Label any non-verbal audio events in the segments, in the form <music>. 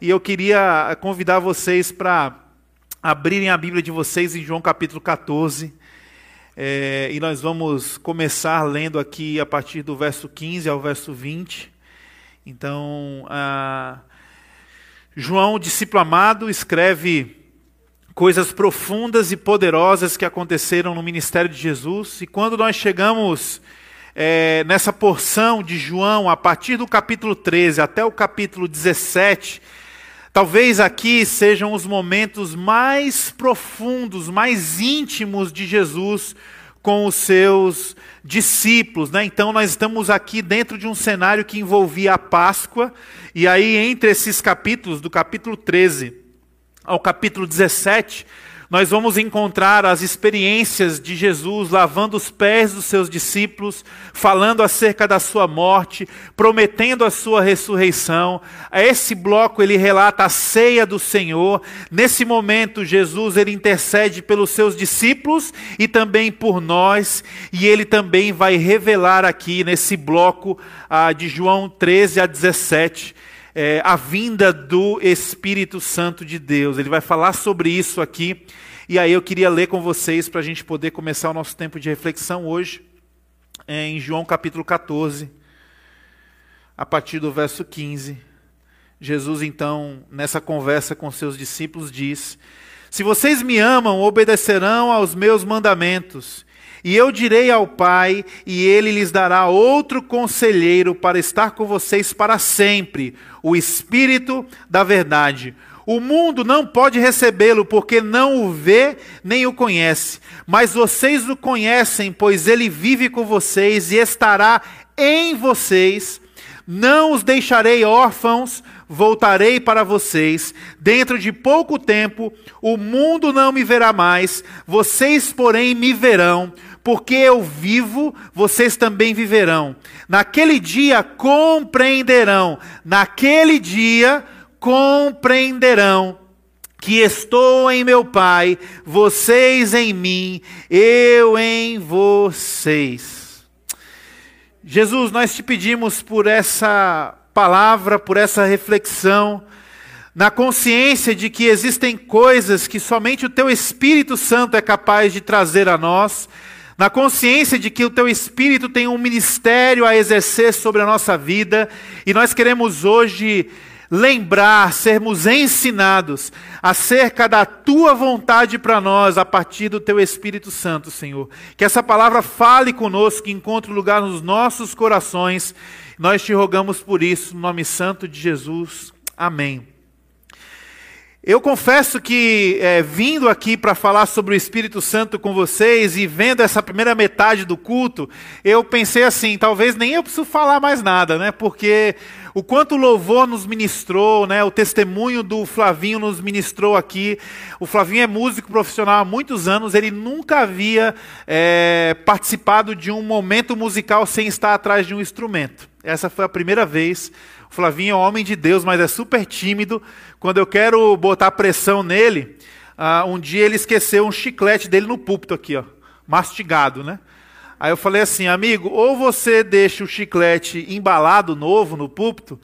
e eu queria convidar vocês para abrirem a Bíblia de vocês em João capítulo 14. É, e nós vamos começar lendo aqui a partir do verso 15 ao verso 20. Então, João, discípulo amado, escreve coisas profundas e poderosas que aconteceram no ministério de Jesus. E quando nós chegamos é, nessa porção de João, a partir do capítulo 13 até o capítulo 17, talvez aqui sejam os momentos mais profundos, mais íntimos de Jesus com os seus discípulos. Né? Então, nós estamos aqui dentro de um cenário que envolvia a Páscoa, e aí, entre esses capítulos, do capítulo 13 ao capítulo 17, nós vamos encontrar as experiências de Jesus lavando os pés dos seus discípulos, falando acerca da sua morte, prometendo a sua ressurreição. Esse bloco ele relata a ceia do Senhor. Nesse momento, Jesus ele intercede pelos seus discípulos e também por nós, e ele também vai revelar aqui nesse bloco ah, de João 13 a 17 é, a vinda do Espírito Santo de Deus. Ele vai falar sobre isso aqui. E aí eu queria ler com vocês para a gente poder começar o nosso tempo de reflexão hoje, é, em João capítulo 14, a partir do verso 15. Jesus, então, nessa conversa com seus discípulos, diz: Se vocês me amam, obedecerão aos meus mandamentos. E eu direi ao Pai, e ele lhes dará outro conselheiro para estar com vocês para sempre, o Espírito da Verdade. O mundo não pode recebê-lo, porque não o vê nem o conhece. Mas vocês o conhecem, pois ele vive com vocês e estará em vocês. Não os deixarei órfãos, voltarei para vocês. Dentro de pouco tempo, o mundo não me verá mais, vocês, porém, me verão porque eu vivo, vocês também viverão. Naquele dia compreenderão, naquele dia compreenderão que estou em meu Pai, vocês em mim, eu em vocês. Jesus, nós te pedimos por essa palavra, por essa reflexão, na consciência de que existem coisas que somente o teu Espírito Santo é capaz de trazer a nós na consciência de que o teu Espírito tem um ministério a exercer sobre a nossa vida, e nós queremos hoje lembrar, sermos ensinados acerca da tua vontade para nós a partir do teu Espírito Santo, Senhor. Que essa palavra fale conosco, que encontre lugar nos nossos corações. Nós te rogamos por isso, no nome santo de Jesus. Amém. Eu confesso que, é, vindo aqui para falar sobre o Espírito Santo com vocês e vendo essa primeira metade do culto, eu pensei assim: talvez nem eu preciso falar mais nada, né? Porque o quanto o louvor nos ministrou, né? O testemunho do Flavinho nos ministrou aqui. O Flavinho é músico profissional há muitos anos, ele nunca havia é, participado de um momento musical sem estar atrás de um instrumento. Essa foi a primeira vez. O Flavinho é um homem de Deus, mas é super tímido. Quando eu quero botar pressão nele, uh, um dia ele esqueceu um chiclete dele no púlpito aqui, ó, mastigado, né? Aí eu falei assim, amigo, ou você deixa o chiclete embalado novo no púlpito,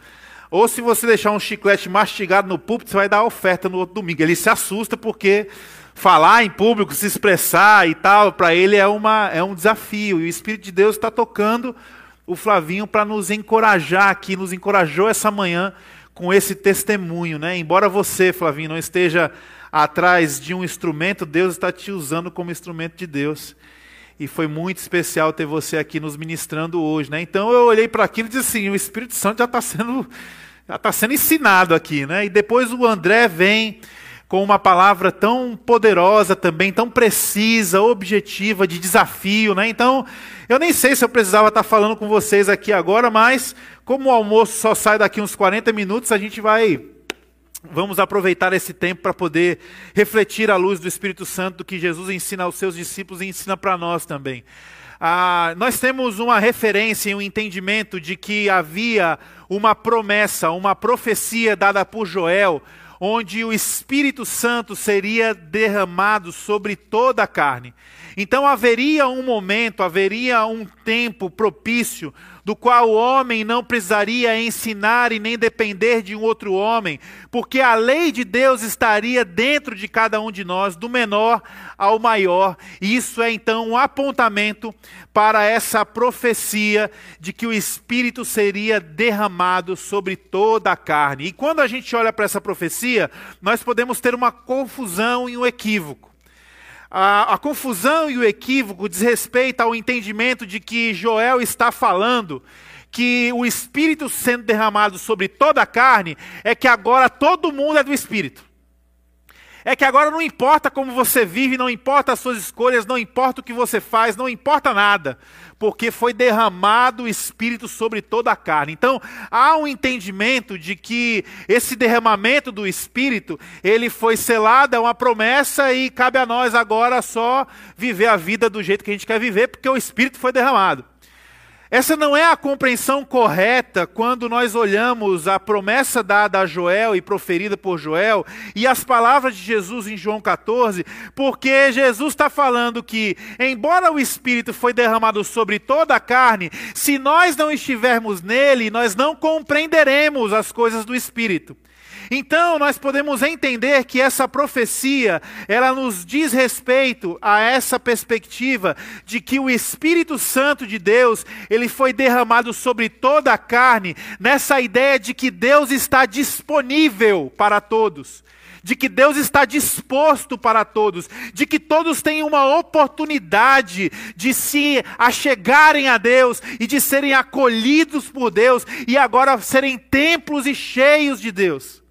ou se você deixar um chiclete mastigado no púlpito, você vai dar oferta no outro domingo. Ele se assusta porque falar em público, se expressar e tal, para ele é, uma, é um desafio. E o Espírito de Deus está tocando o Flavinho para nos encorajar aqui, nos encorajou essa manhã com esse testemunho, né? Embora você, Flavinho, não esteja atrás de um instrumento, Deus está te usando como instrumento de Deus. E foi muito especial ter você aqui nos ministrando hoje, né? Então eu olhei para aquilo e disse assim: o Espírito Santo já está sendo, já está sendo ensinado aqui, né? E depois o André vem com uma palavra tão poderosa também, tão precisa, objetiva, de desafio, né? Então eu nem sei se eu precisava estar falando com vocês aqui agora, mas como o almoço só sai daqui uns 40 minutos, a gente vai. Vamos aproveitar esse tempo para poder refletir à luz do Espírito Santo que Jesus ensina aos seus discípulos e ensina para nós também. Ah, nós temos uma referência e um entendimento de que havia uma promessa, uma profecia dada por Joel, onde o Espírito Santo seria derramado sobre toda a carne. Então haveria um momento, haveria um tempo propício do qual o homem não precisaria ensinar e nem depender de um outro homem, porque a lei de Deus estaria dentro de cada um de nós, do menor ao maior. E isso é então um apontamento para essa profecia de que o Espírito seria derramado sobre toda a carne. E quando a gente olha para essa profecia, nós podemos ter uma confusão e um equívoco. A, a, confusão e o equívoco diz respeito ao entendimento de que Joel está falando que o Espírito sendo derramado sobre toda a carne é que agora todo mundo é do Espírito. É que agora não importa como você vive, não importa as suas escolhas, não importa o que você faz, não importa nada, porque foi derramado o Espírito sobre toda a carne. Então, há um entendimento de que esse derramamento do Espírito, ele foi selado, é uma promessa e cabe a nós agora só viver a vida do jeito que a gente quer viver, porque o Espírito foi derramado. Essa não é a compreensão correta quando nós olhamos a promessa dada a Joel e proferida por Joel e as palavras de Jesus em João 14, porque Jesus está falando que, embora o Espírito foi derramado sobre toda a carne, se nós não estivermos nele, nós não compreenderemos as coisas do Espírito. Então, nós podemos entender que essa profecia, ela nos diz respeito a essa perspectiva de que o Espírito Santo de Deus, ele foi derramado sobre toda a carne, nessa ideia de que Deus está disponível para todos de que Deus está disposto para todos, de que todos têm uma oportunidade de se achegarem a Deus e de serem acolhidos por Deus e agora serem templos e cheios de Deus.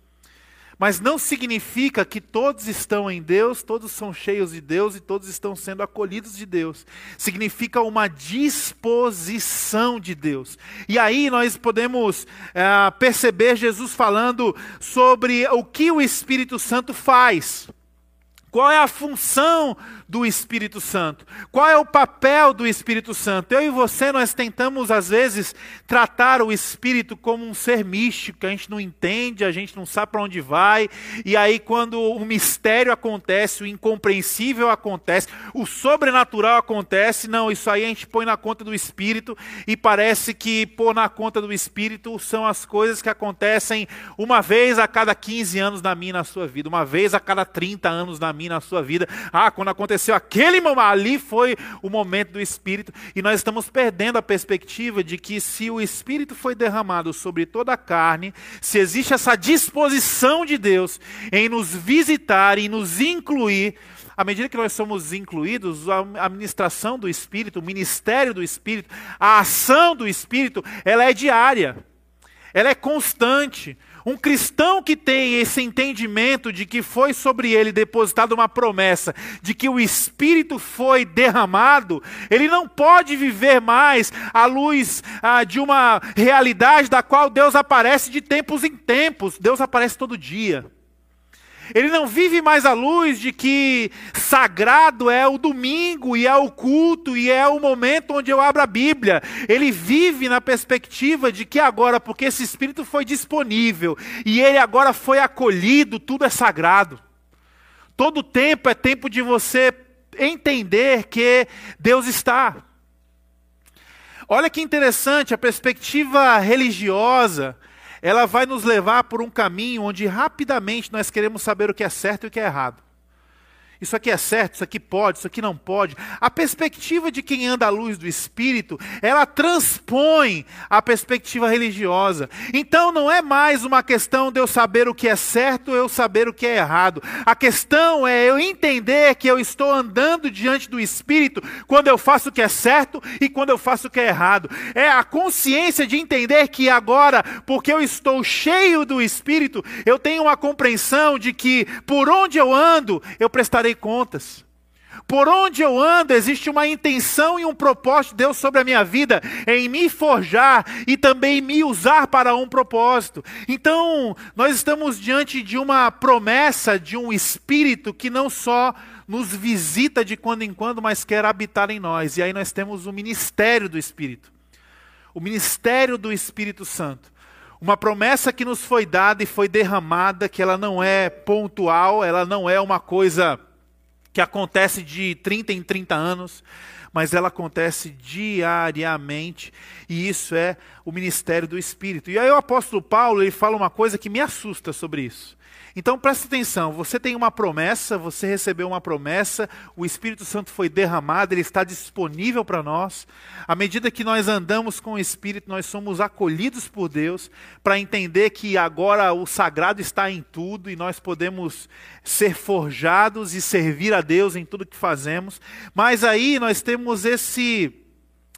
Mas não significa que todos estão em Deus, todos são cheios de Deus e todos estão sendo acolhidos de Deus. Significa uma disposição de Deus. E aí nós podemos é, perceber Jesus falando sobre o que o Espírito Santo faz. Qual é a função do Espírito Santo? Qual é o papel do Espírito Santo? Eu e você, nós tentamos, às vezes, tratar o Espírito como um ser místico, que a gente não entende, a gente não sabe para onde vai, e aí, quando o mistério acontece, o incompreensível acontece, o sobrenatural acontece, não, isso aí a gente põe na conta do Espírito, e parece que pôr na conta do Espírito são as coisas que acontecem uma vez a cada 15 anos na minha na sua vida, uma vez a cada 30 anos na minha na sua vida. Ah, quando acontece aconteceu aquele momento, ali foi o momento do Espírito, e nós estamos perdendo a perspectiva de que se o Espírito foi derramado sobre toda a carne, se existe essa disposição de Deus em nos visitar e nos incluir, à medida que nós somos incluídos, a administração do Espírito, o ministério do Espírito, a ação do Espírito, ela é diária, ela é constante. Um cristão que tem esse entendimento de que foi sobre ele depositada uma promessa, de que o Espírito foi derramado, ele não pode viver mais à luz ah, de uma realidade da qual Deus aparece de tempos em tempos. Deus aparece todo dia. Ele não vive mais à luz de que sagrado é o domingo e é o culto e é o momento onde eu abro a Bíblia. Ele vive na perspectiva de que agora, porque esse Espírito foi disponível e ele agora foi acolhido, tudo é sagrado. Todo tempo é tempo de você entender que Deus está. Olha que interessante, a perspectiva religiosa ela vai nos levar por um caminho onde rapidamente nós queremos saber o que é certo e o que é errado. Isso aqui é certo, isso aqui pode, isso aqui não pode. A perspectiva de quem anda à luz do Espírito, ela transpõe a perspectiva religiosa. Então não é mais uma questão de eu saber o que é certo ou eu saber o que é errado. A questão é eu entender que eu estou andando diante do Espírito quando eu faço o que é certo e quando eu faço o que é errado. É a consciência de entender que agora, porque eu estou cheio do Espírito, eu tenho uma compreensão de que por onde eu ando, eu prestarei prestarei contas. Por onde eu ando, existe uma intenção e um propósito de Deus sobre a minha vida, em me forjar e também me usar para um propósito. Então, nós estamos diante de uma promessa de um Espírito que não só nos visita de quando em quando, mas quer habitar em nós. E aí nós temos o ministério do Espírito o ministério do Espírito Santo. Uma promessa que nos foi dada e foi derramada, que ela não é pontual, ela não é uma coisa que acontece de 30 em 30 anos, mas ela acontece diariamente, e isso é o ministério do Espírito. E aí o apóstolo Paulo, ele fala uma coisa que me assusta sobre isso. Então presta atenção, você tem uma promessa, você recebeu uma promessa, o Espírito Santo foi derramado, ele está disponível para nós. À medida que nós andamos com o Espírito, nós somos acolhidos por Deus para entender que agora o sagrado está em tudo e nós podemos ser forjados e servir a Deus em tudo que fazemos. Mas aí nós temos esse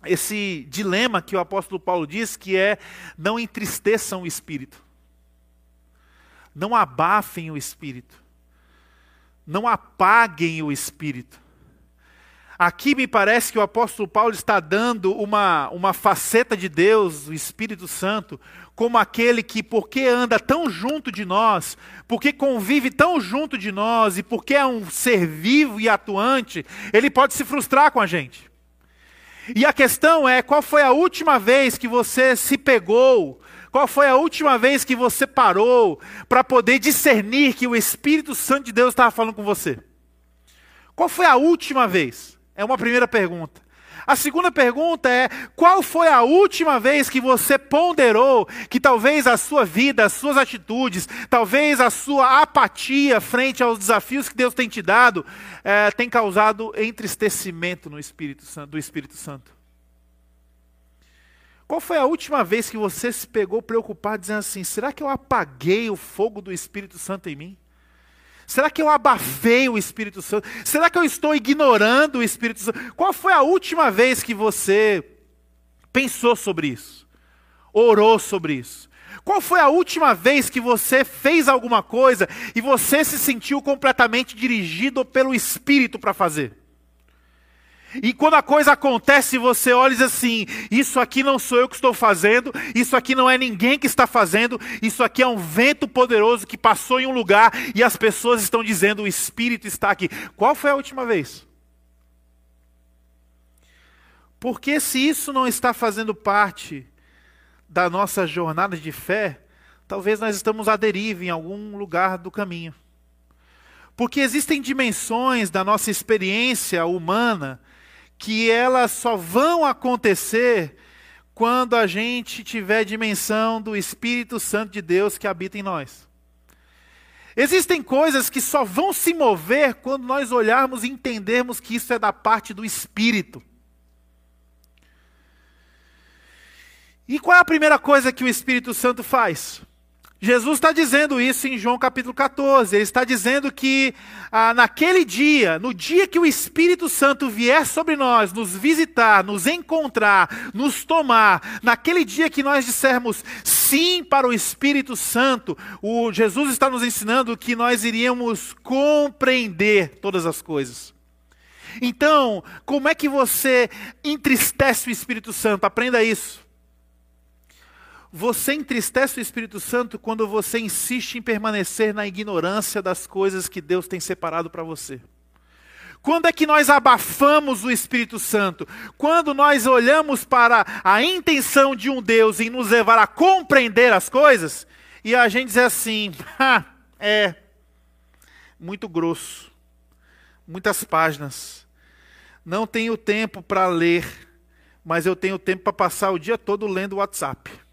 esse dilema que o apóstolo Paulo diz que é não entristeçam o espírito. Não abafem o espírito. Não apaguem o espírito. Aqui me parece que o apóstolo Paulo está dando uma, uma faceta de Deus, o Espírito Santo, como aquele que, porque anda tão junto de nós, porque convive tão junto de nós e porque é um ser vivo e atuante, ele pode se frustrar com a gente. E a questão é: qual foi a última vez que você se pegou qual foi a última vez que você parou para poder discernir que o Espírito Santo de Deus estava falando com você? Qual foi a última vez? É uma primeira pergunta. A segunda pergunta é: qual foi a última vez que você ponderou que talvez a sua vida, as suas atitudes, talvez a sua apatia frente aos desafios que Deus tem te dado, é, tem causado entristecimento no Espírito Santo, do Espírito Santo? Qual foi a última vez que você se pegou preocupado dizendo assim: será que eu apaguei o fogo do Espírito Santo em mim? Será que eu abafei o Espírito Santo? Será que eu estou ignorando o Espírito Santo? Qual foi a última vez que você pensou sobre isso? Orou sobre isso? Qual foi a última vez que você fez alguma coisa e você se sentiu completamente dirigido pelo Espírito para fazer? E quando a coisa acontece, você olha e diz assim: Isso aqui não sou eu que estou fazendo, isso aqui não é ninguém que está fazendo, isso aqui é um vento poderoso que passou em um lugar e as pessoas estão dizendo: O Espírito está aqui. Qual foi a última vez? Porque se isso não está fazendo parte da nossa jornada de fé, talvez nós estamos à deriva em algum lugar do caminho. Porque existem dimensões da nossa experiência humana que elas só vão acontecer quando a gente tiver dimensão do Espírito Santo de Deus que habita em nós. Existem coisas que só vão se mover quando nós olharmos e entendermos que isso é da parte do Espírito. E qual é a primeira coisa que o Espírito Santo faz? Jesus está dizendo isso em João capítulo 14. Ele está dizendo que ah, naquele dia, no dia que o Espírito Santo vier sobre nós, nos visitar, nos encontrar, nos tomar, naquele dia que nós dissermos sim para o Espírito Santo, o Jesus está nos ensinando que nós iríamos compreender todas as coisas. Então, como é que você entristece o Espírito Santo? Aprenda isso. Você entristece o Espírito Santo quando você insiste em permanecer na ignorância das coisas que Deus tem separado para você. Quando é que nós abafamos o Espírito Santo? Quando nós olhamos para a intenção de um Deus em nos levar a compreender as coisas e a gente diz assim: <laughs> ah, é muito grosso, muitas páginas, não tenho tempo para ler, mas eu tenho tempo para passar o dia todo lendo o WhatsApp.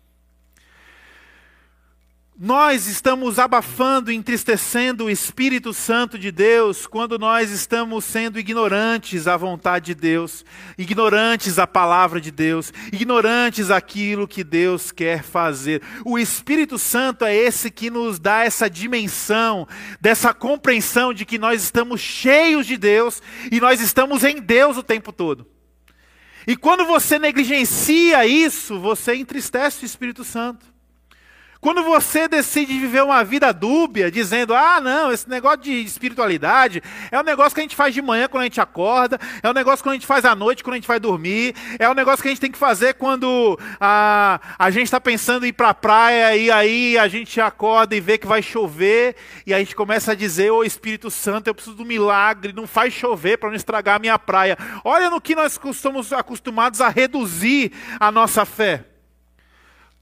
Nós estamos abafando, entristecendo o Espírito Santo de Deus quando nós estamos sendo ignorantes à vontade de Deus, ignorantes à palavra de Deus, ignorantes àquilo que Deus quer fazer. O Espírito Santo é esse que nos dá essa dimensão, dessa compreensão de que nós estamos cheios de Deus e nós estamos em Deus o tempo todo. E quando você negligencia isso, você entristece o Espírito Santo. Quando você decide viver uma vida dúbia, dizendo, ah, não, esse negócio de espiritualidade é um negócio que a gente faz de manhã quando a gente acorda, é um negócio que a gente faz à noite quando a gente vai dormir, é um negócio que a gente tem que fazer quando a, a gente está pensando em ir para a praia e aí a gente acorda e vê que vai chover e a gente começa a dizer, ô oh, Espírito Santo, eu preciso do milagre, não faz chover para não estragar a minha praia. Olha no que nós somos acostumados a reduzir a nossa fé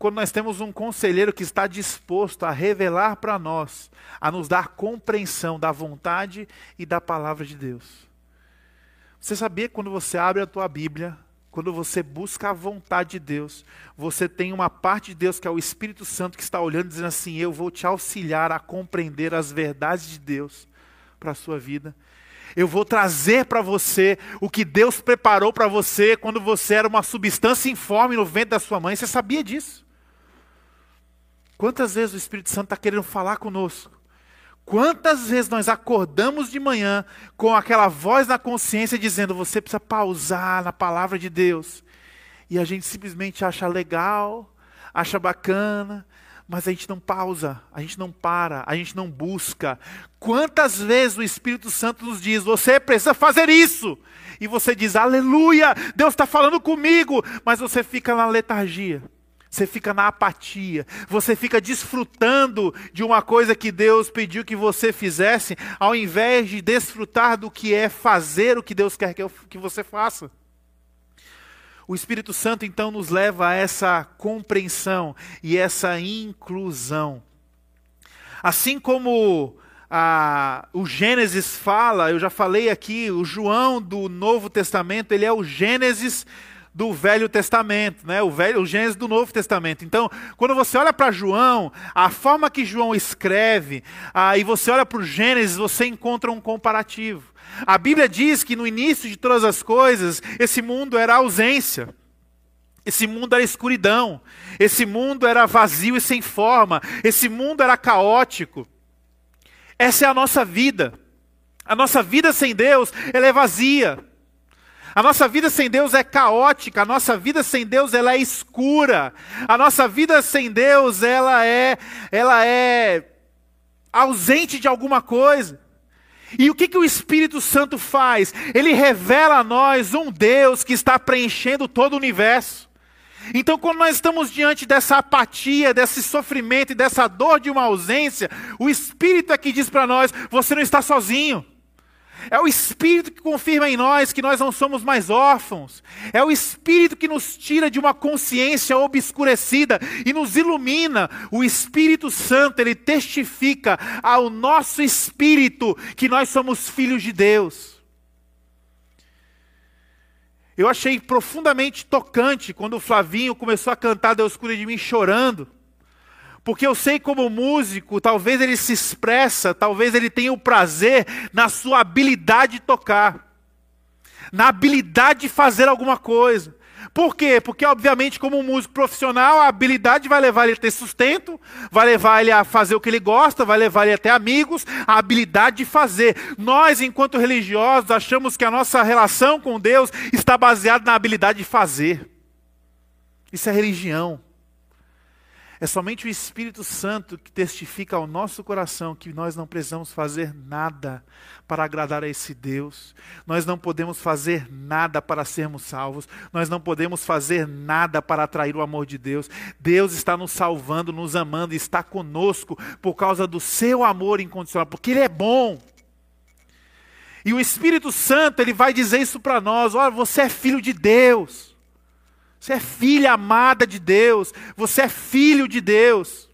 quando nós temos um conselheiro que está disposto a revelar para nós, a nos dar compreensão da vontade e da palavra de Deus. Você sabia que quando você abre a tua Bíblia, quando você busca a vontade de Deus, você tem uma parte de Deus que é o Espírito Santo que está olhando dizendo assim: "Eu vou te auxiliar a compreender as verdades de Deus para a sua vida. Eu vou trazer para você o que Deus preparou para você quando você era uma substância informe no ventre da sua mãe. Você sabia disso? Quantas vezes o Espírito Santo está querendo falar conosco? Quantas vezes nós acordamos de manhã com aquela voz na consciência dizendo: você precisa pausar na palavra de Deus. E a gente simplesmente acha legal, acha bacana, mas a gente não pausa, a gente não para, a gente não busca. Quantas vezes o Espírito Santo nos diz: você precisa fazer isso. E você diz: aleluia, Deus está falando comigo, mas você fica na letargia você fica na apatia, você fica desfrutando de uma coisa que Deus pediu que você fizesse, ao invés de desfrutar do que é fazer o que Deus quer que você faça. O Espírito Santo então nos leva a essa compreensão e essa inclusão. Assim como a, o Gênesis fala, eu já falei aqui, o João do Novo Testamento, ele é o Gênesis do Velho Testamento, né? o, velho, o Gênesis do Novo Testamento. Então, quando você olha para João, a forma que João escreve, ah, e você olha para o Gênesis, você encontra um comparativo. A Bíblia diz que no início de todas as coisas, esse mundo era ausência. Esse mundo era escuridão, esse mundo era vazio e sem forma, esse mundo era caótico. Essa é a nossa vida. A nossa vida sem Deus, ela é vazia. A nossa vida sem Deus é caótica, a nossa vida sem Deus ela é escura. A nossa vida sem Deus ela é ela é ausente de alguma coisa. E o que, que o Espírito Santo faz? Ele revela a nós um Deus que está preenchendo todo o universo. Então, quando nós estamos diante dessa apatia, desse sofrimento e dessa dor de uma ausência, o Espírito é que diz para nós: você não está sozinho. É o Espírito que confirma em nós que nós não somos mais órfãos. É o Espírito que nos tira de uma consciência obscurecida e nos ilumina. O Espírito Santo, ele testifica ao nosso espírito que nós somos filhos de Deus. Eu achei profundamente tocante quando o Flavinho começou a cantar Deus cura de mim chorando. Porque eu sei como músico, talvez ele se expressa, talvez ele tenha o prazer na sua habilidade de tocar, na habilidade de fazer alguma coisa. Por quê? Porque, obviamente, como um músico profissional, a habilidade vai levar ele a ter sustento, vai levar ele a fazer o que ele gosta, vai levar ele a ter amigos, a habilidade de fazer. Nós, enquanto religiosos, achamos que a nossa relação com Deus está baseada na habilidade de fazer. Isso é religião. É somente o Espírito Santo que testifica ao nosso coração que nós não precisamos fazer nada para agradar a esse Deus. Nós não podemos fazer nada para sermos salvos. Nós não podemos fazer nada para atrair o amor de Deus. Deus está nos salvando, nos amando, está conosco por causa do seu amor incondicional, porque Ele é bom. E o Espírito Santo, ele vai dizer isso para nós: olha, você é filho de Deus. Você é filha amada de Deus. Você é filho de Deus.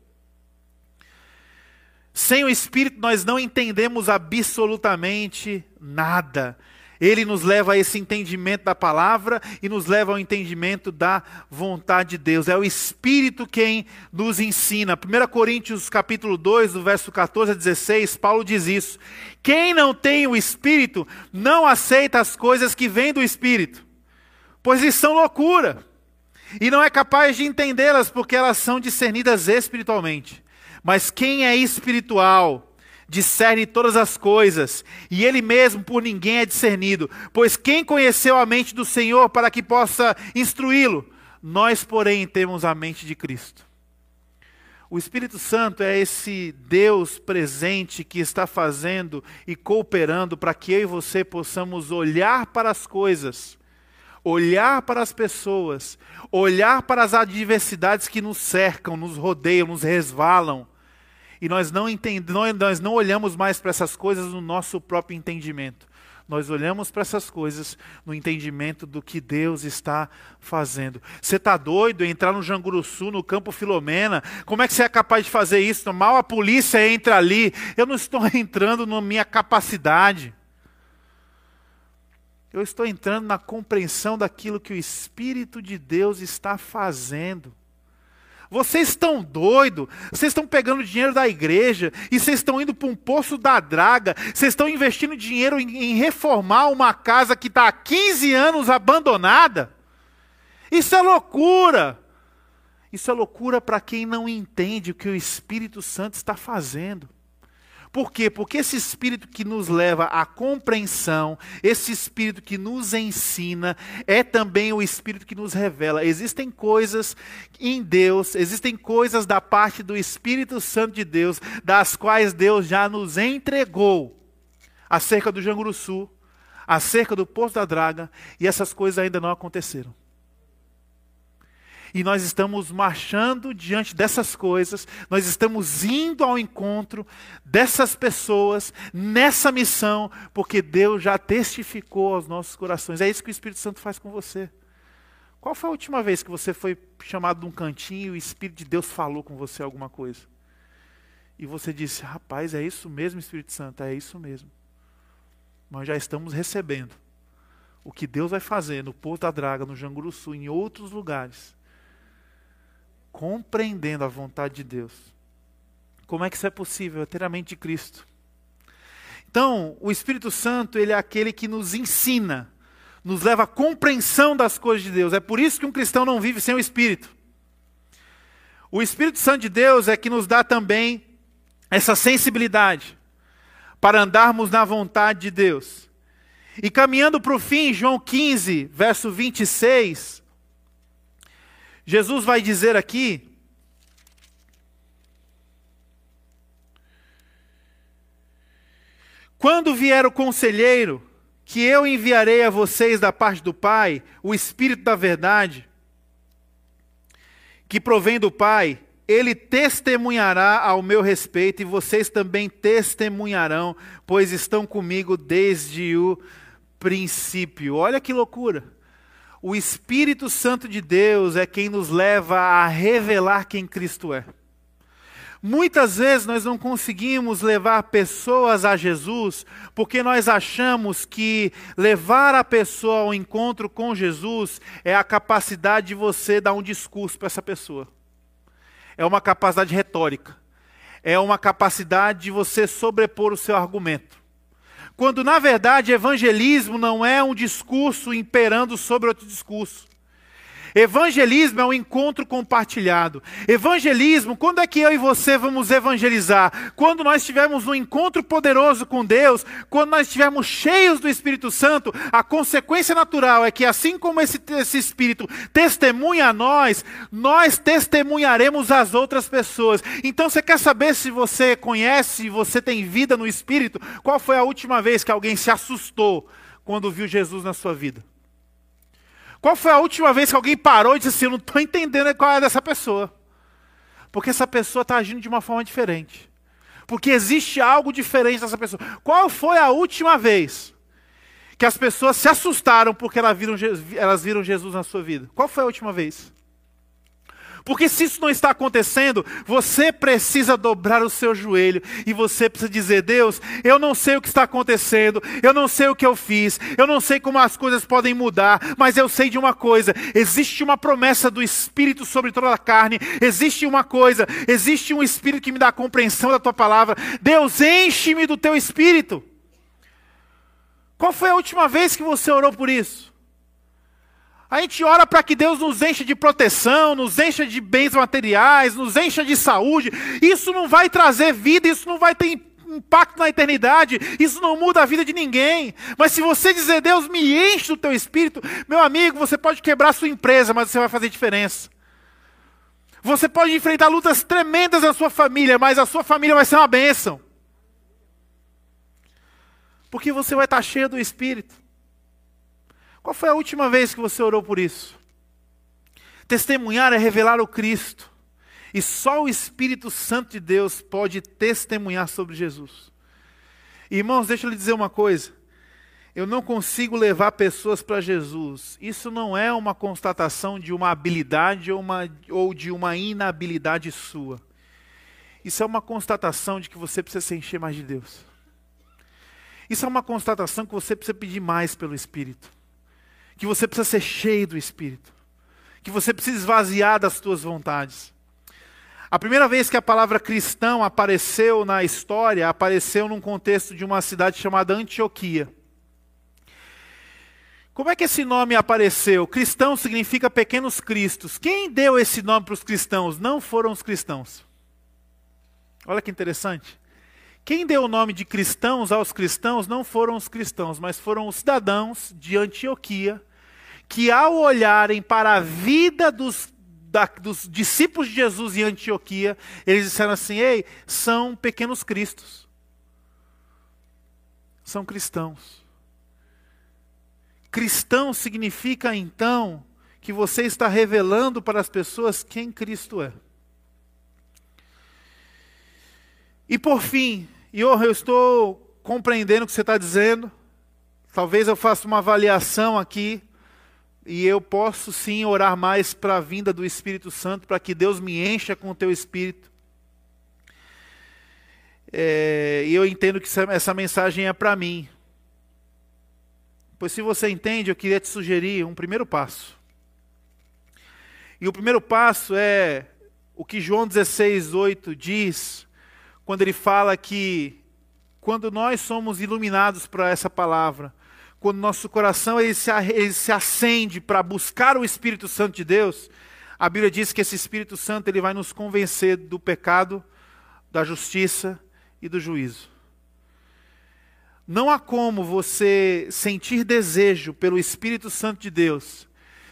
Sem o Espírito nós não entendemos absolutamente nada. Ele nos leva a esse entendimento da palavra e nos leva ao entendimento da vontade de Deus. É o Espírito quem nos ensina. 1 Coríntios capítulo 2, do verso 14 a 16, Paulo diz isso. Quem não tem o Espírito não aceita as coisas que vêm do Espírito, pois eles são loucura e não é capaz de entendê-las porque elas são discernidas espiritualmente. Mas quem é espiritual discerne todas as coisas, e ele mesmo por ninguém é discernido. Pois quem conheceu a mente do Senhor para que possa instruí-lo? Nós, porém, temos a mente de Cristo. O Espírito Santo é esse Deus presente que está fazendo e cooperando para que eu e você possamos olhar para as coisas olhar para as pessoas, olhar para as adversidades que nos cercam, nos rodeiam, nos resvalam, e nós não entendemos, nós não olhamos mais para essas coisas no nosso próprio entendimento. Nós olhamos para essas coisas no entendimento do que Deus está fazendo. Você está doido entrar no Janguruçu, no Campo Filomena? Como é que você é capaz de fazer isso? Mal a polícia entra ali. Eu não estou <laughs> entrando na minha capacidade. Eu estou entrando na compreensão daquilo que o Espírito de Deus está fazendo. Vocês estão doidos, vocês estão pegando dinheiro da igreja e vocês estão indo para um poço da draga, vocês estão investindo dinheiro em, em reformar uma casa que está há 15 anos abandonada. Isso é loucura. Isso é loucura para quem não entende o que o Espírito Santo está fazendo. Por quê? Porque esse espírito que nos leva à compreensão, esse espírito que nos ensina, é também o espírito que nos revela. Existem coisas em Deus, existem coisas da parte do Espírito Santo de Deus, das quais Deus já nos entregou acerca do Janguruçu, acerca do Poço da Draga, e essas coisas ainda não aconteceram. E nós estamos marchando diante dessas coisas, nós estamos indo ao encontro dessas pessoas nessa missão, porque Deus já testificou aos nossos corações. É isso que o Espírito Santo faz com você. Qual foi a última vez que você foi chamado de um cantinho e o Espírito de Deus falou com você alguma coisa? E você disse: Rapaz, é isso mesmo, Espírito Santo, é isso mesmo. Nós já estamos recebendo o que Deus vai fazer no Porto da Draga, no Janguruçu, em outros lugares compreendendo a vontade de Deus. Como é que isso é possível? É inteiramente de Cristo. Então, o Espírito Santo, ele é aquele que nos ensina, nos leva à compreensão das coisas de Deus. É por isso que um cristão não vive sem o Espírito. O Espírito Santo de Deus é que nos dá também essa sensibilidade para andarmos na vontade de Deus. E caminhando para o fim, João 15, verso 26, Jesus vai dizer aqui, Quando vier o conselheiro, que eu enviarei a vocês da parte do Pai, o Espírito da Verdade, que provém do Pai, ele testemunhará ao meu respeito, e vocês também testemunharão, pois estão comigo desde o princípio. Olha que loucura! O Espírito Santo de Deus é quem nos leva a revelar quem Cristo é. Muitas vezes nós não conseguimos levar pessoas a Jesus porque nós achamos que levar a pessoa ao encontro com Jesus é a capacidade de você dar um discurso para essa pessoa. É uma capacidade retórica. É uma capacidade de você sobrepor o seu argumento. Quando na verdade evangelismo não é um discurso imperando sobre outro discurso. Evangelismo é um encontro compartilhado. Evangelismo, quando é que eu e você vamos evangelizar? Quando nós estivermos um encontro poderoso com Deus, quando nós estivermos cheios do Espírito Santo, a consequência natural é que, assim como esse, esse Espírito testemunha a nós, nós testemunharemos as outras pessoas. Então, você quer saber se você conhece, se você tem vida no Espírito? Qual foi a última vez que alguém se assustou quando viu Jesus na sua vida? Qual foi a última vez que alguém parou e disse assim: Eu não estou entendendo qual é dessa pessoa? Porque essa pessoa está agindo de uma forma diferente. Porque existe algo diferente dessa pessoa. Qual foi a última vez que as pessoas se assustaram porque elas viram, elas viram Jesus na sua vida? Qual foi a última vez? Porque se isso não está acontecendo, você precisa dobrar o seu joelho e você precisa dizer: Deus, eu não sei o que está acontecendo, eu não sei o que eu fiz, eu não sei como as coisas podem mudar, mas eu sei de uma coisa: existe uma promessa do Espírito sobre toda a carne, existe uma coisa, existe um Espírito que me dá a compreensão da tua palavra. Deus, enche-me do teu Espírito. Qual foi a última vez que você orou por isso? A gente ora para que Deus nos encha de proteção, nos encha de bens materiais, nos encha de saúde. Isso não vai trazer vida, isso não vai ter impacto na eternidade, isso não muda a vida de ninguém. Mas se você dizer, Deus me enche do teu espírito, meu amigo, você pode quebrar sua empresa, mas você vai fazer diferença. Você pode enfrentar lutas tremendas na sua família, mas a sua família vai ser uma bênção. Porque você vai estar cheio do Espírito. Qual foi a última vez que você orou por isso? Testemunhar é revelar o Cristo. E só o Espírito Santo de Deus pode testemunhar sobre Jesus. Irmãos, deixa eu lhe dizer uma coisa. Eu não consigo levar pessoas para Jesus. Isso não é uma constatação de uma habilidade ou, uma, ou de uma inabilidade sua. Isso é uma constatação de que você precisa se encher mais de Deus. Isso é uma constatação que você precisa pedir mais pelo Espírito. Que você precisa ser cheio do Espírito. Que você precisa esvaziar das suas vontades. A primeira vez que a palavra cristão apareceu na história, apareceu num contexto de uma cidade chamada Antioquia. Como é que esse nome apareceu? Cristão significa pequenos cristos. Quem deu esse nome para os cristãos? Não foram os cristãos. Olha que interessante. Quem deu o nome de cristãos aos cristãos não foram os cristãos, mas foram os cidadãos de Antioquia, que ao olharem para a vida dos, da, dos discípulos de Jesus em Antioquia, eles disseram assim: ei, são pequenos cristos. São cristãos. Cristão significa então que você está revelando para as pessoas quem Cristo é. E por fim, Ior, eu estou compreendendo o que você está dizendo. Talvez eu faça uma avaliação aqui. E eu posso sim orar mais para a vinda do Espírito Santo, para que Deus me encha com o teu Espírito. É, e eu entendo que essa mensagem é para mim. Pois se você entende, eu queria te sugerir um primeiro passo. E o primeiro passo é o que João 16, 8 diz, quando ele fala que quando nós somos iluminados para essa palavra, quando nosso coração ele se, ele se acende para buscar o Espírito Santo de Deus, a Bíblia diz que esse Espírito Santo ele vai nos convencer do pecado, da justiça e do juízo. Não há como você sentir desejo pelo Espírito Santo de Deus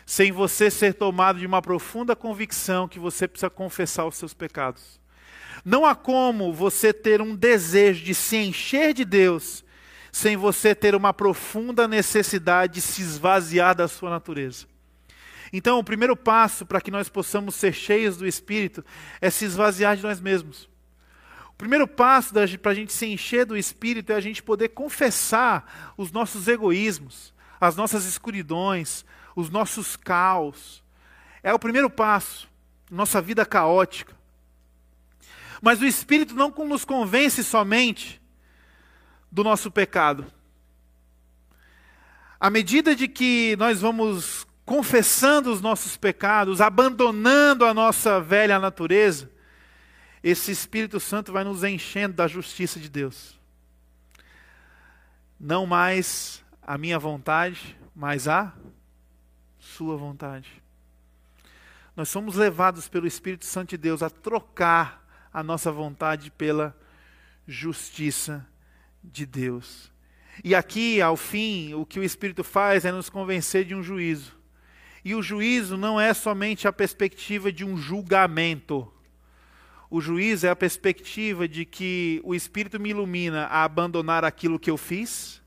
sem você ser tomado de uma profunda convicção que você precisa confessar os seus pecados. Não há como você ter um desejo de se encher de Deus sem você ter uma profunda necessidade de se esvaziar da sua natureza. Então, o primeiro passo para que nós possamos ser cheios do Espírito é se esvaziar de nós mesmos. O primeiro passo para a gente se encher do Espírito é a gente poder confessar os nossos egoísmos, as nossas escuridões, os nossos caos. É o primeiro passo, nossa vida caótica. Mas o Espírito não nos convence somente do nosso pecado. À medida de que nós vamos confessando os nossos pecados, abandonando a nossa velha natureza, esse Espírito Santo vai nos enchendo da justiça de Deus. Não mais a minha vontade, mas a sua vontade. Nós somos levados pelo Espírito Santo de Deus a trocar a nossa vontade pela justiça de Deus. E aqui, ao fim, o que o Espírito faz é nos convencer de um juízo. E o juízo não é somente a perspectiva de um julgamento. O juízo é a perspectiva de que o Espírito me ilumina a abandonar aquilo que eu fiz,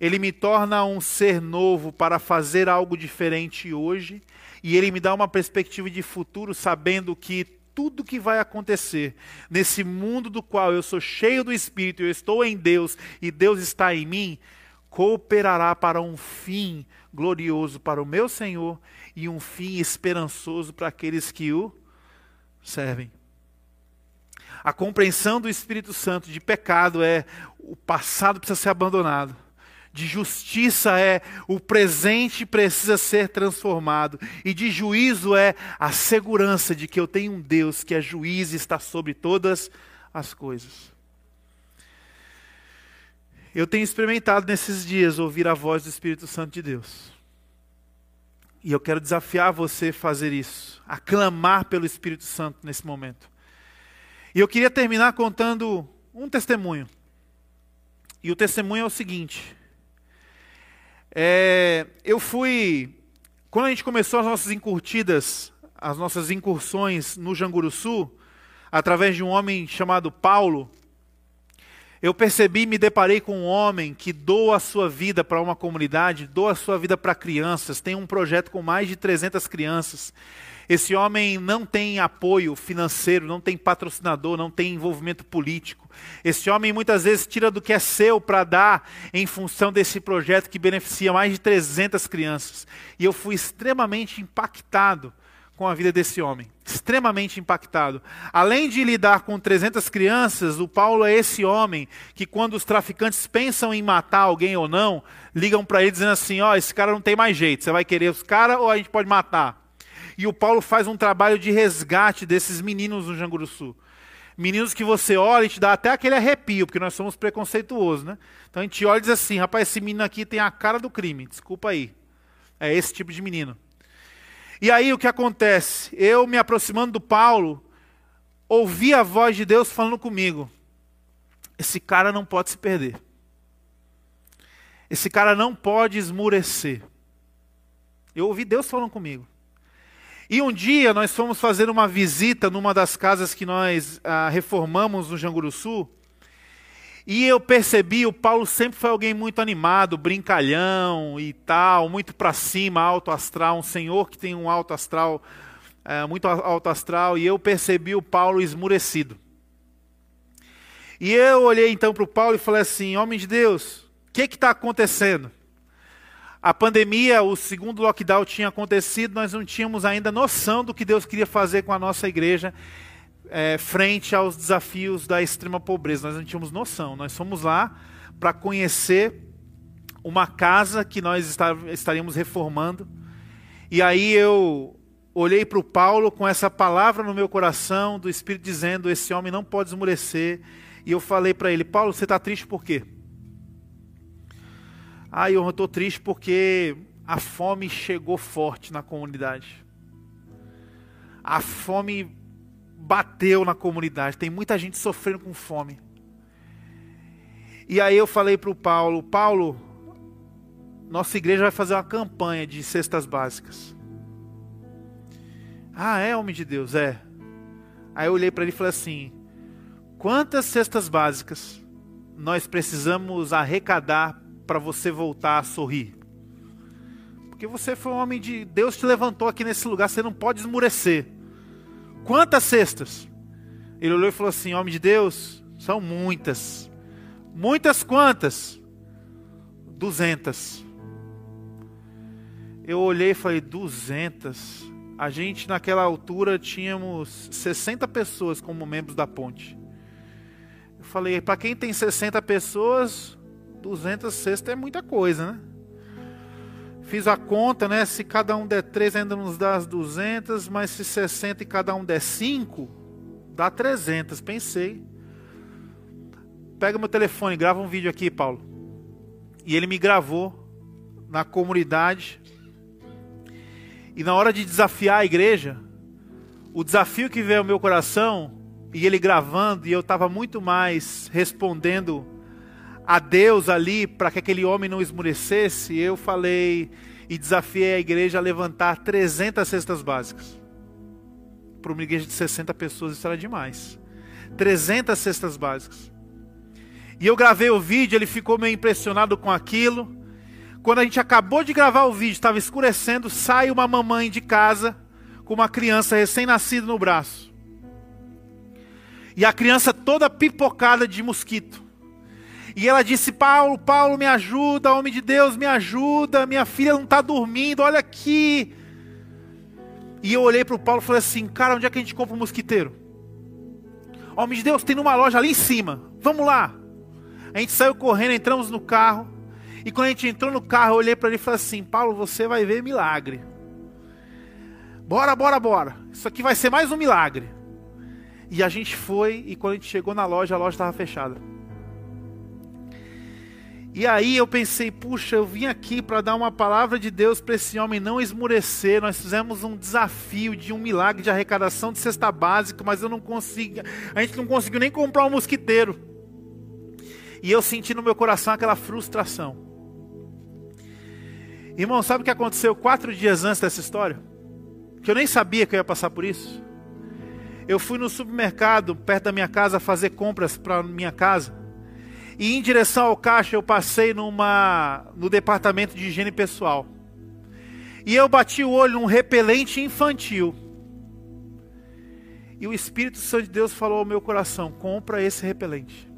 ele me torna um ser novo para fazer algo diferente hoje, e ele me dá uma perspectiva de futuro, sabendo que tudo que vai acontecer nesse mundo do qual eu sou cheio do Espírito, eu estou em Deus e Deus está em mim, cooperará para um fim glorioso para o meu Senhor e um fim esperançoso para aqueles que o servem. A compreensão do Espírito Santo de pecado é o passado precisa ser abandonado de justiça é o presente precisa ser transformado, e de juízo é a segurança de que eu tenho um Deus que é juiz e está sobre todas as coisas. Eu tenho experimentado nesses dias ouvir a voz do Espírito Santo de Deus. E eu quero desafiar você a fazer isso, a clamar pelo Espírito Santo nesse momento. E eu queria terminar contando um testemunho. E o testemunho é o seguinte: é, eu fui. Quando a gente começou as nossas encurtidas, as nossas incursões no Janguruçu, através de um homem chamado Paulo, eu percebi, me deparei com um homem que doa a sua vida para uma comunidade, doa a sua vida para crianças, tem um projeto com mais de 300 crianças. Esse homem não tem apoio financeiro, não tem patrocinador, não tem envolvimento político. Esse homem muitas vezes tira do que é seu para dar em função desse projeto que beneficia mais de 300 crianças. E eu fui extremamente impactado com a vida desse homem, extremamente impactado. Além de lidar com 300 crianças, o Paulo é esse homem que, quando os traficantes pensam em matar alguém ou não, ligam para ele dizendo assim: Ó, oh, esse cara não tem mais jeito, você vai querer os caras ou a gente pode matar? E o Paulo faz um trabalho de resgate desses meninos no Janguruçu. Meninos que você olha e te dá até aquele arrepio, porque nós somos preconceituosos, né? Então a gente olha e diz assim: rapaz, esse menino aqui tem a cara do crime, desculpa aí. É esse tipo de menino. E aí o que acontece? Eu me aproximando do Paulo, ouvi a voz de Deus falando comigo. Esse cara não pode se perder. Esse cara não pode esmurecer. Eu ouvi Deus falando comigo. E um dia nós fomos fazer uma visita numa das casas que nós ah, reformamos no Janguruçu. E eu percebi, o Paulo sempre foi alguém muito animado, brincalhão e tal, muito para cima, alto astral, um senhor que tem um alto astral, é, muito alto astral, e eu percebi o Paulo esmurecido. E eu olhei então para o Paulo e falei assim: Homem de Deus, o que está acontecendo? A pandemia, o segundo lockdown tinha acontecido, nós não tínhamos ainda noção do que Deus queria fazer com a nossa igreja é, frente aos desafios da extrema pobreza. Nós não tínhamos noção. Nós fomos lá para conhecer uma casa que nós estaríamos reformando. E aí eu olhei para o Paulo com essa palavra no meu coração, do Espírito dizendo: esse homem não pode esmorecer. E eu falei para ele: Paulo, você está triste por quê? Ah, eu estou triste porque a fome chegou forte na comunidade. A fome bateu na comunidade. Tem muita gente sofrendo com fome. E aí eu falei para o Paulo: Paulo, nossa igreja vai fazer uma campanha de cestas básicas. Ah, é, homem de Deus? É. Aí eu olhei para ele e falei assim: quantas cestas básicas nós precisamos arrecadar para você voltar a sorrir? Porque você foi um homem de Deus, te levantou aqui nesse lugar, você não pode esmurecer. Quantas cestas? Ele olhou e falou assim: Homem de Deus, são muitas. Muitas quantas? Duzentas. Eu olhei e falei: Duzentas. A gente naquela altura tínhamos 60 pessoas como membros da ponte. Eu falei: para quem tem 60 pessoas, 200 cestas é muita coisa, né? Fiz a conta, né? Se cada um der 3, ainda nos dá as 200, mas se 60 e cada um der 5, dá 300. Pensei. Pega meu telefone, grava um vídeo aqui, Paulo. E ele me gravou na comunidade. E na hora de desafiar a igreja, o desafio que veio ao meu coração, e ele gravando, e eu estava muito mais respondendo a Deus ali para que aquele homem não esmurecesse, eu falei e desafiei a igreja a levantar 300 cestas básicas. Para uma igreja de 60 pessoas isso era demais. 300 cestas básicas. E eu gravei o vídeo, ele ficou meio impressionado com aquilo. Quando a gente acabou de gravar o vídeo, estava escurecendo, sai uma mamãe de casa com uma criança recém-nascida no braço. E a criança toda pipocada de mosquito. E ela disse: Paulo, Paulo, me ajuda, homem de Deus, me ajuda, minha filha não está dormindo, olha aqui. E eu olhei para o Paulo e falei assim: Cara, onde é que a gente compra um mosquiteiro? Homem de Deus, tem numa loja ali em cima, vamos lá. A gente saiu correndo, entramos no carro. E quando a gente entrou no carro, eu olhei para ele e falei assim: Paulo, você vai ver milagre. Bora, bora, bora. Isso aqui vai ser mais um milagre. E a gente foi, e quando a gente chegou na loja, a loja estava fechada. E aí eu pensei, puxa, eu vim aqui para dar uma palavra de Deus para esse homem não esmurecer. Nós fizemos um desafio de um milagre de arrecadação de cesta básica, mas eu não consegui, a gente não conseguiu nem comprar um mosquiteiro. E eu senti no meu coração aquela frustração. Irmão, sabe o que aconteceu quatro dias antes dessa história? Que eu nem sabia que eu ia passar por isso. Eu fui no supermercado perto da minha casa fazer compras para minha casa. E em direção ao caixa eu passei numa no departamento de higiene pessoal. E eu bati o olho num repelente infantil. E o Espírito Santo de Deus falou ao meu coração: compra esse repelente.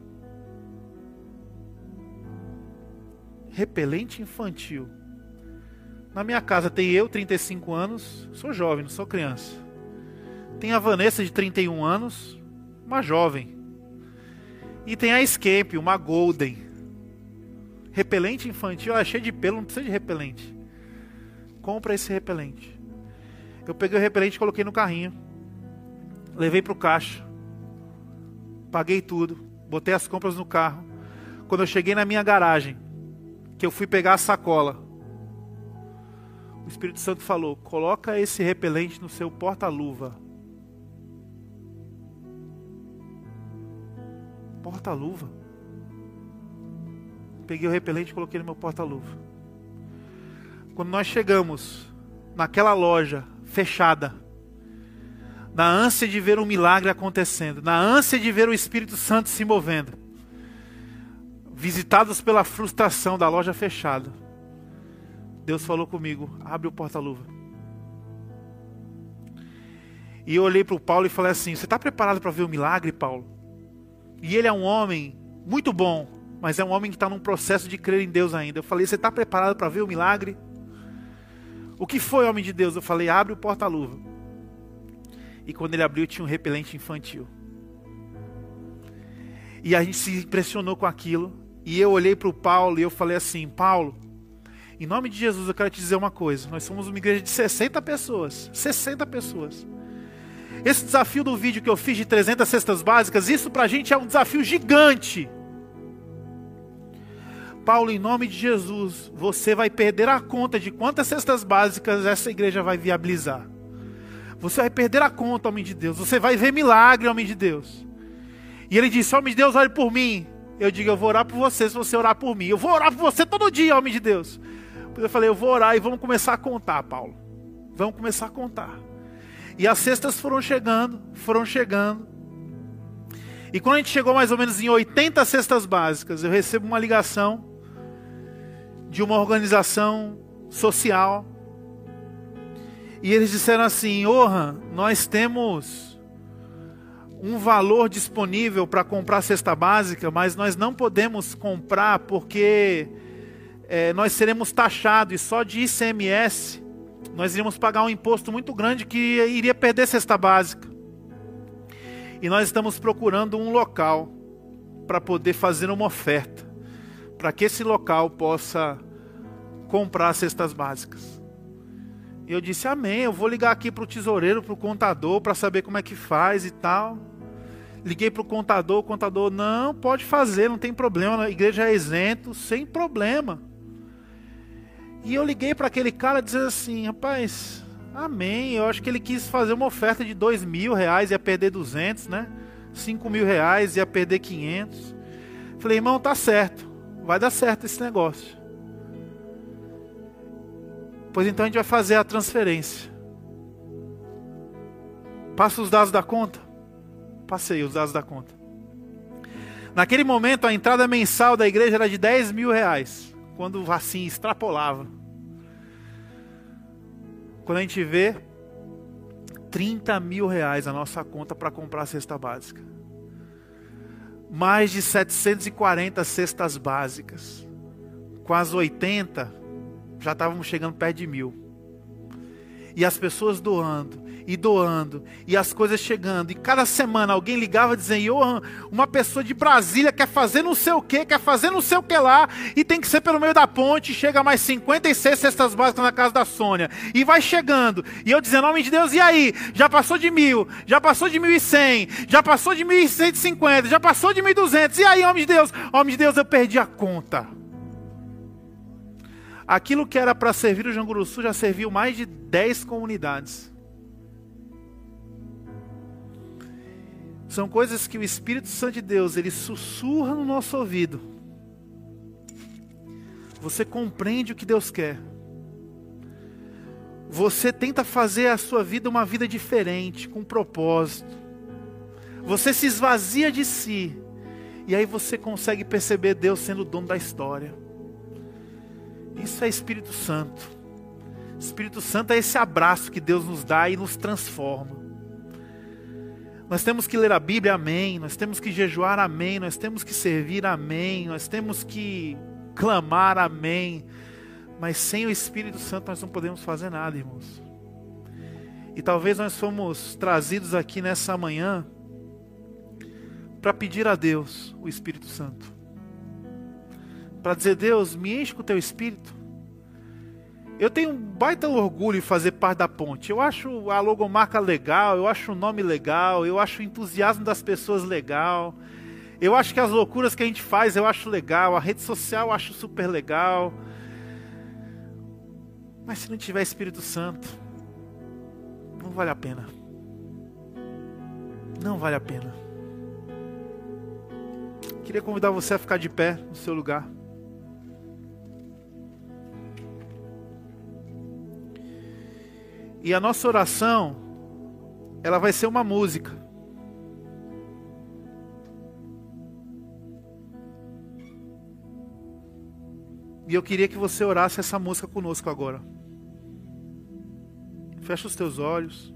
Repelente infantil. Na minha casa tem eu, 35 anos, sou jovem, não sou criança. Tem a Vanessa, de 31 anos, uma jovem. E tem a Escape, uma Golden. Repelente infantil, ah, cheio de pelo, não precisa de repelente. Compra esse repelente. Eu peguei o repelente e coloquei no carrinho. Levei para o caixa. Paguei tudo. Botei as compras no carro. Quando eu cheguei na minha garagem, que eu fui pegar a sacola, o Espírito Santo falou: coloca esse repelente no seu porta-luva. Porta-luva. Peguei o repelente e coloquei no meu porta-luva. Quando nós chegamos naquela loja fechada, na ânsia de ver um milagre acontecendo, na ânsia de ver o Espírito Santo se movendo, visitados pela frustração da loja fechada, Deus falou comigo: abre o porta-luva. E eu olhei para o Paulo e falei assim: Você está preparado para ver o milagre, Paulo? E ele é um homem muito bom, mas é um homem que está num processo de crer em Deus ainda. Eu falei: Você está preparado para ver o milagre? O que foi, homem de Deus? Eu falei: Abre o porta-luva. E quando ele abriu, tinha um repelente infantil. E a gente se impressionou com aquilo. E eu olhei para o Paulo e eu falei assim: Paulo, em nome de Jesus, eu quero te dizer uma coisa. Nós somos uma igreja de 60 pessoas. 60 pessoas. Esse desafio do vídeo que eu fiz de 300 cestas básicas, isso pra gente é um desafio gigante. Paulo, em nome de Jesus, você vai perder a conta de quantas cestas básicas essa igreja vai viabilizar. Você vai perder a conta, homem de Deus. Você vai ver milagre, homem de Deus. E ele disse: Homem de Deus, ore por mim. Eu digo: Eu vou orar por você se você orar por mim. Eu vou orar por você todo dia, homem de Deus. Eu falei, eu vou orar e vamos começar a contar, Paulo. Vamos começar a contar. E as cestas foram chegando, foram chegando. E quando a gente chegou mais ou menos em 80 cestas básicas, eu recebo uma ligação de uma organização social. E eles disseram assim: Orhan, nós temos um valor disponível para comprar cesta básica, mas nós não podemos comprar porque é, nós seremos taxados e só de ICMS nós iríamos pagar um imposto muito grande que iria perder cesta básica. E nós estamos procurando um local para poder fazer uma oferta, para que esse local possa comprar cestas básicas. E eu disse: Amém. Eu vou ligar aqui para o tesoureiro, para o contador, para saber como é que faz e tal. Liguei para o contador, o contador, não, pode fazer, não tem problema, a igreja é isento, sem problema. E eu liguei para aquele cara dizendo assim, rapaz, amém. Eu acho que ele quis fazer uma oferta de dois mil reais, ia perder 200, né? Cinco mil reais, ia perder 500. Falei, irmão, tá certo. Vai dar certo esse negócio. Pois então a gente vai fazer a transferência. Passa os dados da conta. Passei os dados da conta. Naquele momento a entrada mensal da igreja era de 10 mil reais. Quando assim extrapolava. Quando a gente vê 30 mil reais a nossa conta para comprar a cesta básica. Mais de 740 cestas básicas. As 80, já estávamos chegando perto de mil. E as pessoas doando, e doando, e as coisas chegando. E cada semana alguém ligava dizendo: Johan, uma pessoa de Brasília quer fazer não sei o que, quer fazer não sei o que lá, e tem que ser pelo meio da ponte. Chega mais 56 cestas básicas na casa da Sônia. E vai chegando. E eu dizendo: Homem de Deus, e aí? Já passou de mil, já passou de mil e cem, já passou de mil e cento e cinquenta, já passou de mil e duzentos. E aí, homem de Deus? Homem de Deus, eu perdi a conta. Aquilo que era para servir o Janguruçu já serviu mais de 10 comunidades. São coisas que o Espírito Santo de Deus, ele sussurra no nosso ouvido. Você compreende o que Deus quer. Você tenta fazer a sua vida uma vida diferente, com propósito. Você se esvazia de si. E aí você consegue perceber Deus sendo o dono da história. Isso é Espírito Santo. Espírito Santo é esse abraço que Deus nos dá e nos transforma. Nós temos que ler a Bíblia, amém. Nós temos que jejuar, amém. Nós temos que servir, amém. Nós temos que clamar, amém. Mas sem o Espírito Santo nós não podemos fazer nada, irmãos. E talvez nós fomos trazidos aqui nessa manhã para pedir a Deus o Espírito Santo. Para dizer, Deus, me enche com o teu Espírito. Eu tenho um baita orgulho em fazer parte da ponte. Eu acho a logomarca legal, eu acho o nome legal, eu acho o entusiasmo das pessoas legal. Eu acho que as loucuras que a gente faz eu acho legal, a rede social eu acho super legal. Mas se não tiver Espírito Santo, não vale a pena. Não vale a pena. Queria convidar você a ficar de pé no seu lugar. E a nossa oração, ela vai ser uma música. E eu queria que você orasse essa música conosco agora. Fecha os teus olhos.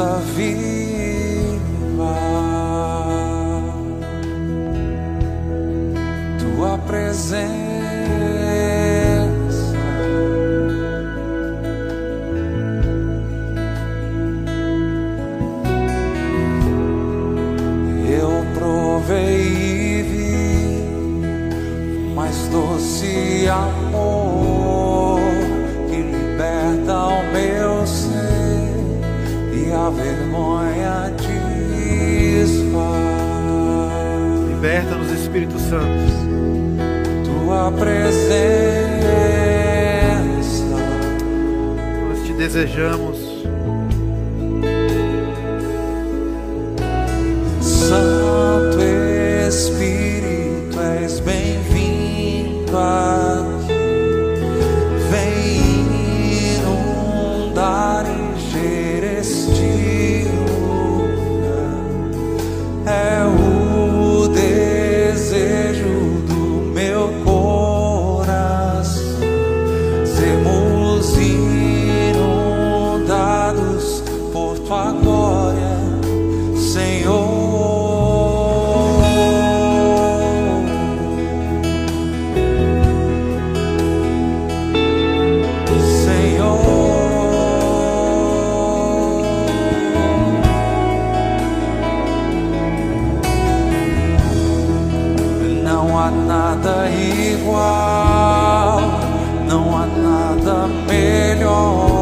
nossa vida. É o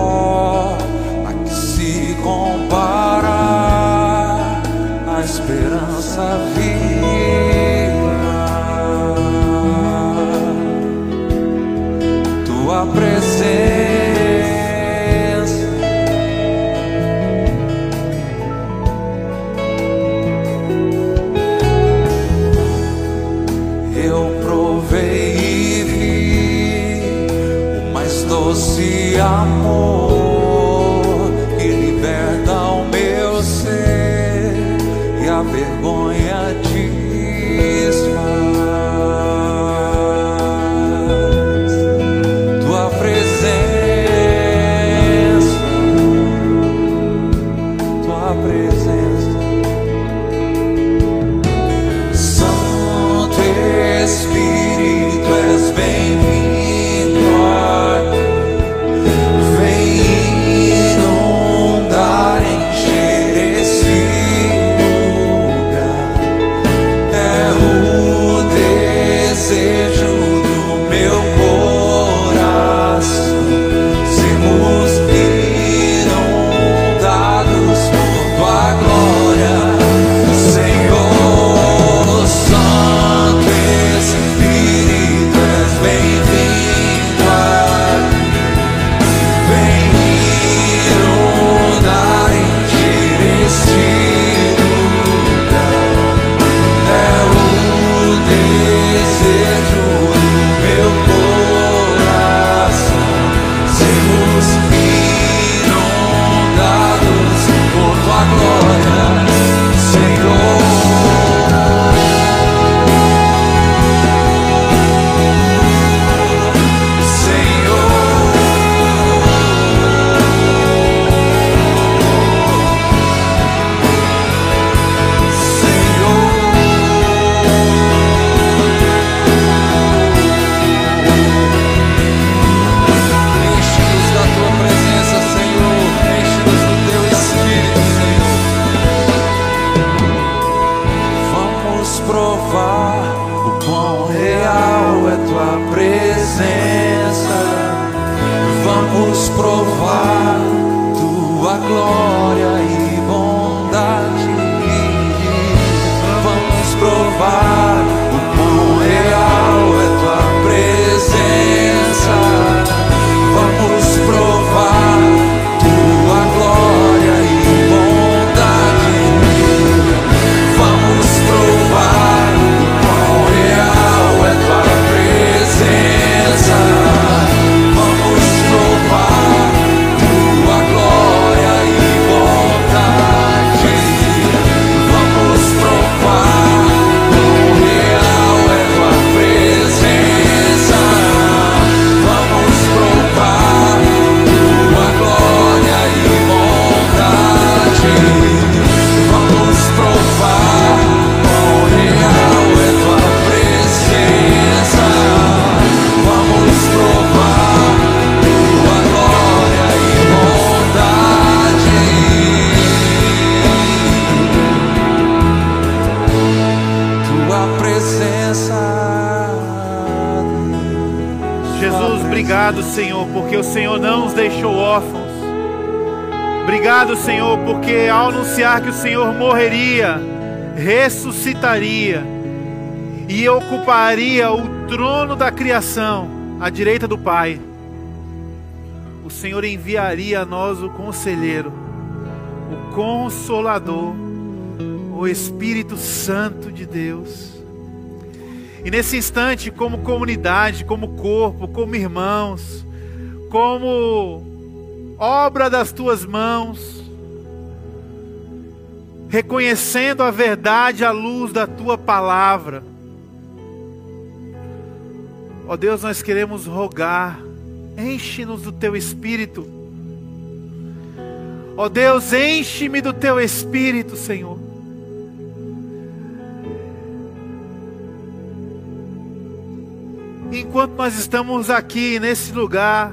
Senhor, porque ao anunciar que o Senhor morreria, ressuscitaria e ocuparia o trono da criação à direita do Pai, o Senhor enviaria a nós o conselheiro, o consolador, o Espírito Santo de Deus. E nesse instante, como comunidade, como corpo, como irmãos, como obra das tuas mãos, reconhecendo a verdade à luz da tua palavra. Ó Deus, nós queremos rogar, enche-nos do teu espírito. Ó Deus, enche-me do teu espírito, Senhor. Enquanto nós estamos aqui nesse lugar,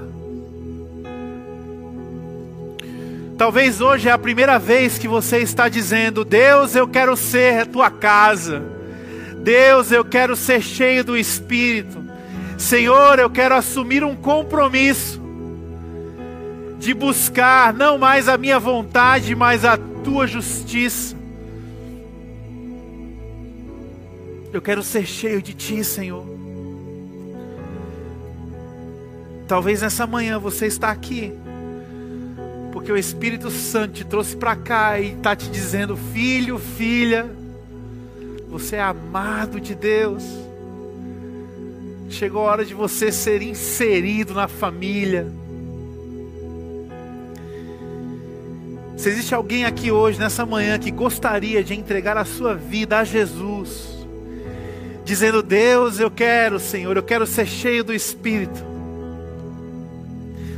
talvez hoje é a primeira vez que você está dizendo: Deus, eu quero ser a tua casa. Deus, eu quero ser cheio do Espírito. Senhor, eu quero assumir um compromisso de buscar não mais a minha vontade, mas a tua justiça. Eu quero ser cheio de ti, Senhor. Talvez nessa manhã você está aqui, porque o Espírito Santo te trouxe para cá e está te dizendo: filho, filha, você é amado de Deus. Chegou a hora de você ser inserido na família. Se existe alguém aqui hoje, nessa manhã, que gostaria de entregar a sua vida a Jesus, dizendo: Deus, eu quero, Senhor, eu quero ser cheio do Espírito.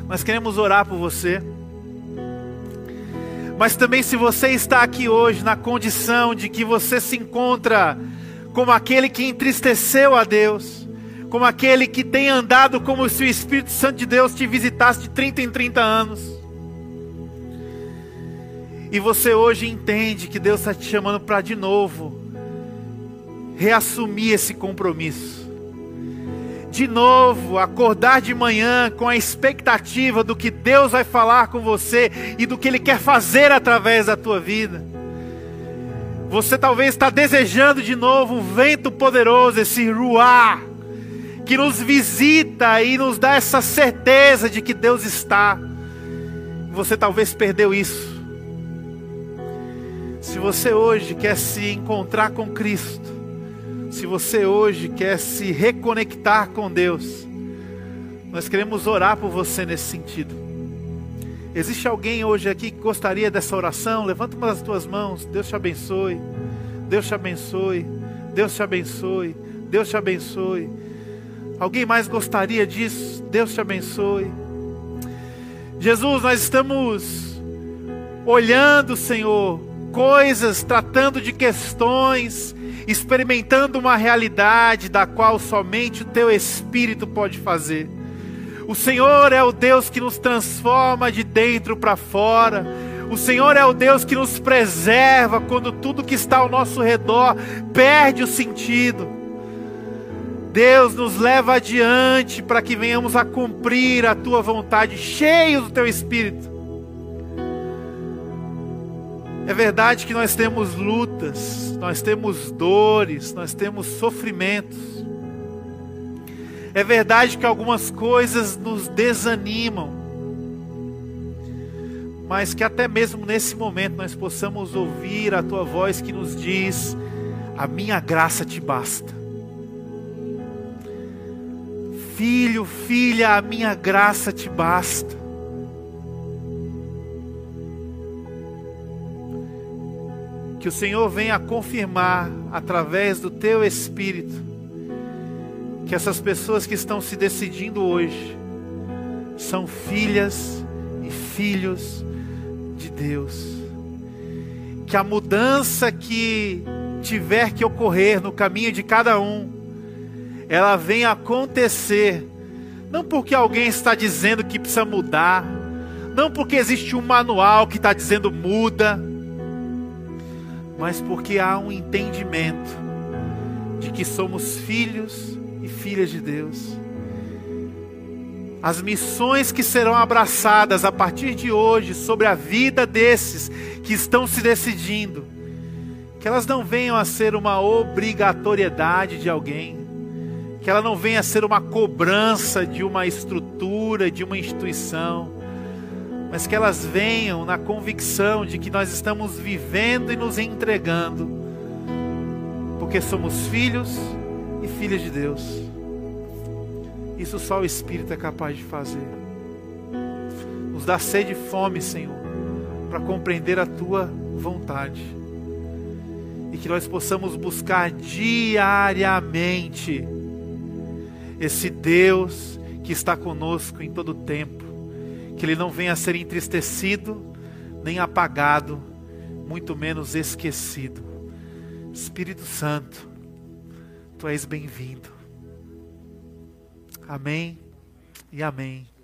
Nós queremos orar por você. Mas também, se você está aqui hoje na condição de que você se encontra como aquele que entristeceu a Deus, como aquele que tem andado como se o Espírito Santo de Deus te visitasse de 30 em 30 anos, e você hoje entende que Deus está te chamando para de novo reassumir esse compromisso de novo, acordar de manhã com a expectativa do que Deus vai falar com você e do que Ele quer fazer através da tua vida. Você talvez está desejando de novo um vento poderoso, esse ruar, que nos visita e nos dá essa certeza de que Deus está. Você talvez perdeu isso. Se você hoje quer se encontrar com Cristo, se você hoje quer se reconectar com Deus, nós queremos orar por você nesse sentido. Existe alguém hoje aqui que gostaria dessa oração? Levanta uma das tuas mãos. Deus te abençoe. Deus te abençoe. Deus te abençoe. Deus te abençoe. Alguém mais gostaria disso? Deus te abençoe. Jesus, nós estamos olhando, Senhor, coisas, tratando de questões, experimentando uma realidade da qual somente o teu Espírito pode fazer. O Senhor é o Deus que nos transforma de dentro para fora. O Senhor é o Deus que nos preserva quando tudo que está ao nosso redor perde o sentido. Deus nos leva adiante para que venhamos a cumprir a tua vontade, cheios do teu espírito. É verdade que nós temos lutas, nós temos dores, nós temos sofrimentos. É verdade que algumas coisas nos desanimam, mas que até mesmo nesse momento nós possamos ouvir a tua voz que nos diz: A minha graça te basta. Filho, filha, a minha graça te basta. Que o Senhor venha confirmar através do teu espírito que essas pessoas que estão se decidindo hoje são filhas e filhos de Deus. Que a mudança que tiver que ocorrer no caminho de cada um, ela venha acontecer, não porque alguém está dizendo que precisa mudar, não porque existe um manual que está dizendo muda, mas porque há um entendimento de que somos filhos e filhas de Deus. As missões que serão abraçadas a partir de hoje sobre a vida desses que estão se decidindo, que elas não venham a ser uma obrigatoriedade de alguém, que ela não venha a ser uma cobrança de uma estrutura, de uma instituição, mas que elas venham na convicção de que nós estamos vivendo e nos entregando, porque somos filhos e filhas de Deus. Isso só o Espírito é capaz de fazer. Nos dá sede e fome, Senhor, para compreender a tua vontade. E que nós possamos buscar diariamente esse Deus que está conosco em todo o tempo que ele não venha a ser entristecido, nem apagado, muito menos esquecido. Espírito Santo, tu és bem-vindo. Amém e amém.